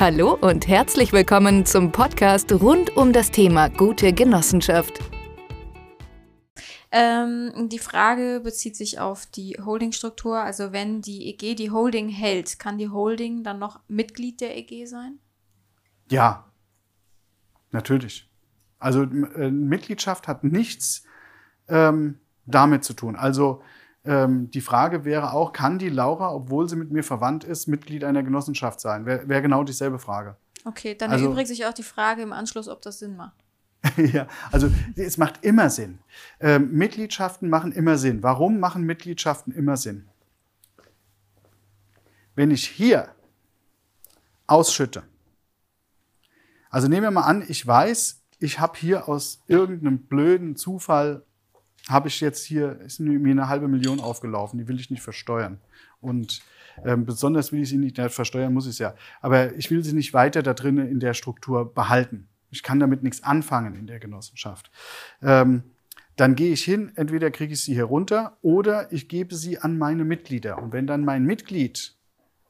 Hallo und herzlich willkommen zum Podcast rund um das Thema gute Genossenschaft. Ähm, die Frage bezieht sich auf die Holdingstruktur. Also wenn die EG die Holding hält, kann die Holding dann noch Mitglied der EG sein? Ja, natürlich. Also äh, Mitgliedschaft hat nichts ähm, damit zu tun. Also ähm, die Frage wäre auch, kann die Laura, obwohl sie mit mir verwandt ist, Mitglied einer Genossenschaft sein? Wäre wär genau dieselbe Frage. Okay, dann Also- erübrigt sich auch die Frage im Anschluss, ob das Sinn macht. ja, also es macht immer Sinn. Ähm, Mitgliedschaften machen immer Sinn. Warum machen Mitgliedschaften immer Sinn? Wenn ich hier ausschütte, also nehmen wir mal an, ich weiß, ich habe hier aus irgendeinem blöden Zufall, habe ich jetzt hier, ist mir eine halbe Million aufgelaufen, die will ich nicht versteuern. Und ähm, besonders will ich sie nicht versteuern, muss ich es ja. Aber ich will sie nicht weiter da drinnen in der Struktur behalten. Ich kann damit nichts anfangen in der Genossenschaft. Ähm, dann gehe ich hin, entweder kriege ich sie hier runter oder ich gebe sie an meine Mitglieder. Und wenn dann mein Mitglied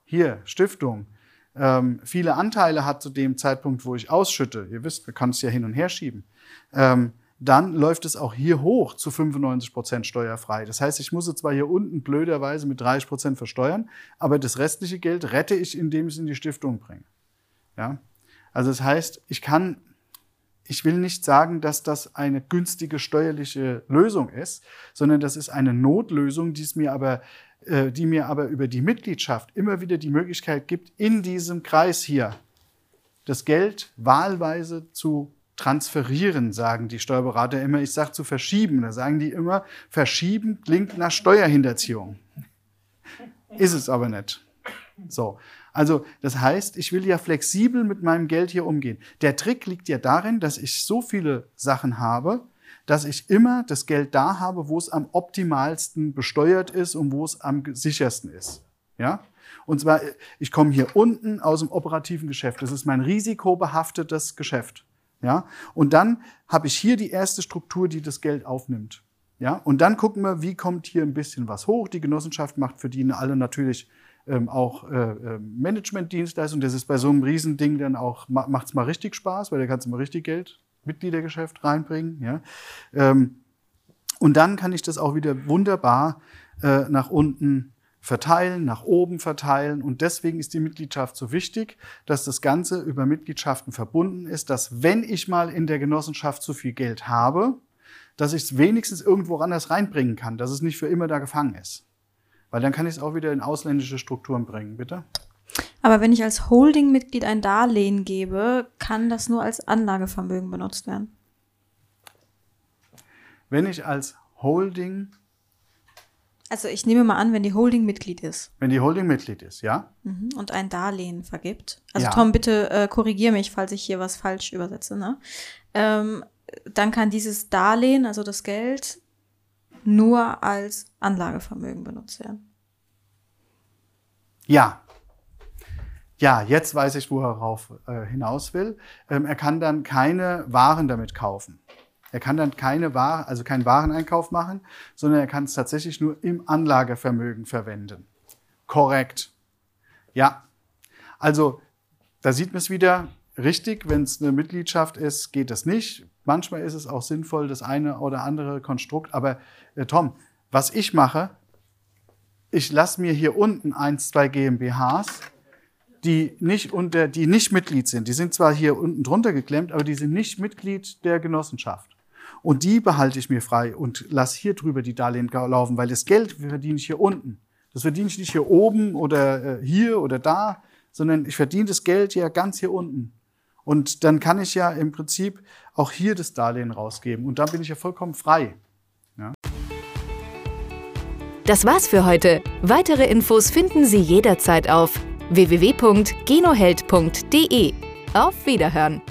hier, Stiftung, ähm, viele Anteile hat zu dem Zeitpunkt, wo ich ausschütte, ihr wisst, man kann es ja hin und her schieben, ähm, dann läuft es auch hier hoch zu 95 Prozent steuerfrei. Das heißt, ich muss es zwar hier unten blöderweise mit 30 Prozent versteuern, aber das restliche Geld rette ich, indem ich es in die Stiftung bringe. Ja? Also das heißt, ich kann, ich will nicht sagen, dass das eine günstige steuerliche Lösung ist, sondern das ist eine Notlösung, die es mir aber, äh, die mir aber über die Mitgliedschaft immer wieder die Möglichkeit gibt, in diesem Kreis hier das Geld wahlweise zu transferieren, sagen die Steuerberater immer. Ich sage zu verschieben. Da sagen die immer, verschieben klingt nach Steuerhinterziehung. Ist es aber nicht. So. Also, das heißt, ich will ja flexibel mit meinem Geld hier umgehen. Der Trick liegt ja darin, dass ich so viele Sachen habe, dass ich immer das Geld da habe, wo es am optimalsten besteuert ist und wo es am sichersten ist. Ja? Und zwar, ich komme hier unten aus dem operativen Geschäft. Das ist mein risikobehaftetes Geschäft. Ja? Und dann habe ich hier die erste Struktur, die das Geld aufnimmt. Ja? Und dann gucken wir, wie kommt hier ein bisschen was hoch. Die Genossenschaft macht für die alle natürlich ähm, auch äh, äh, Managementdienstleistungen. Das ist bei so einem Riesending dann auch, ma macht's mal richtig Spaß, weil da kannst du mal richtig Geld, Mitgliedergeschäft reinbringen. Ja? Ähm, und dann kann ich das auch wieder wunderbar äh, nach unten verteilen, nach oben verteilen. Und deswegen ist die Mitgliedschaft so wichtig, dass das Ganze über Mitgliedschaften verbunden ist, dass wenn ich mal in der Genossenschaft zu viel Geld habe, dass ich es wenigstens irgendwo anders reinbringen kann, dass es nicht für immer da gefangen ist. Weil dann kann ich es auch wieder in ausländische Strukturen bringen, bitte. Aber wenn ich als Holding-Mitglied ein Darlehen gebe, kann das nur als Anlagevermögen benutzt werden. Wenn ich als Holding, Also ich nehme mal an, wenn die Holding Mitglied ist wenn die Holding Mitglied ist, ja? mhm, und ein Darlehen vergibt. Also Ja. Tom, bitte äh, korrigier mich, falls ich hier was falsch übersetze. Ne? Ähm, dann kann dieses Darlehen, also das Geld, nur als Anlagevermögen benutzt werden. Ja. Ja, jetzt weiß ich, wo er äh, hinaus will. Ähm, er kann dann keine Waren damit kaufen. Er kann dann keine Waren, also keinen Wareneinkauf machen, sondern er kann es tatsächlich nur im Anlagevermögen verwenden. Korrekt. Ja. Also, da sieht man es wieder richtig, wenn es eine Mitgliedschaft ist, geht das nicht. Manchmal ist es auch sinnvoll, das eine oder andere Konstrukt. Aber äh, Tom, was ich mache, ich lasse mir hier unten eins, zwei GmbHs, die nicht unter, die nicht Mitglied sind. Die sind zwar hier unten drunter geklemmt, aber die sind nicht Mitglied der Genossenschaft. Und die behalte ich mir frei und lasse hier drüber die Darlehen laufen, weil das Geld verdiene ich hier unten. Das verdiene ich nicht hier oben oder äh, hier oder da, sondern ich verdiene das Geld ja ganz hier unten. Und dann kann ich ja im Prinzip auch hier das Darlehen rausgeben. Und dann bin ich ja vollkommen frei. Das war's für heute. Weitere Infos finden Sie jederzeit auf www.genoheld.de. Auf Wiederhören!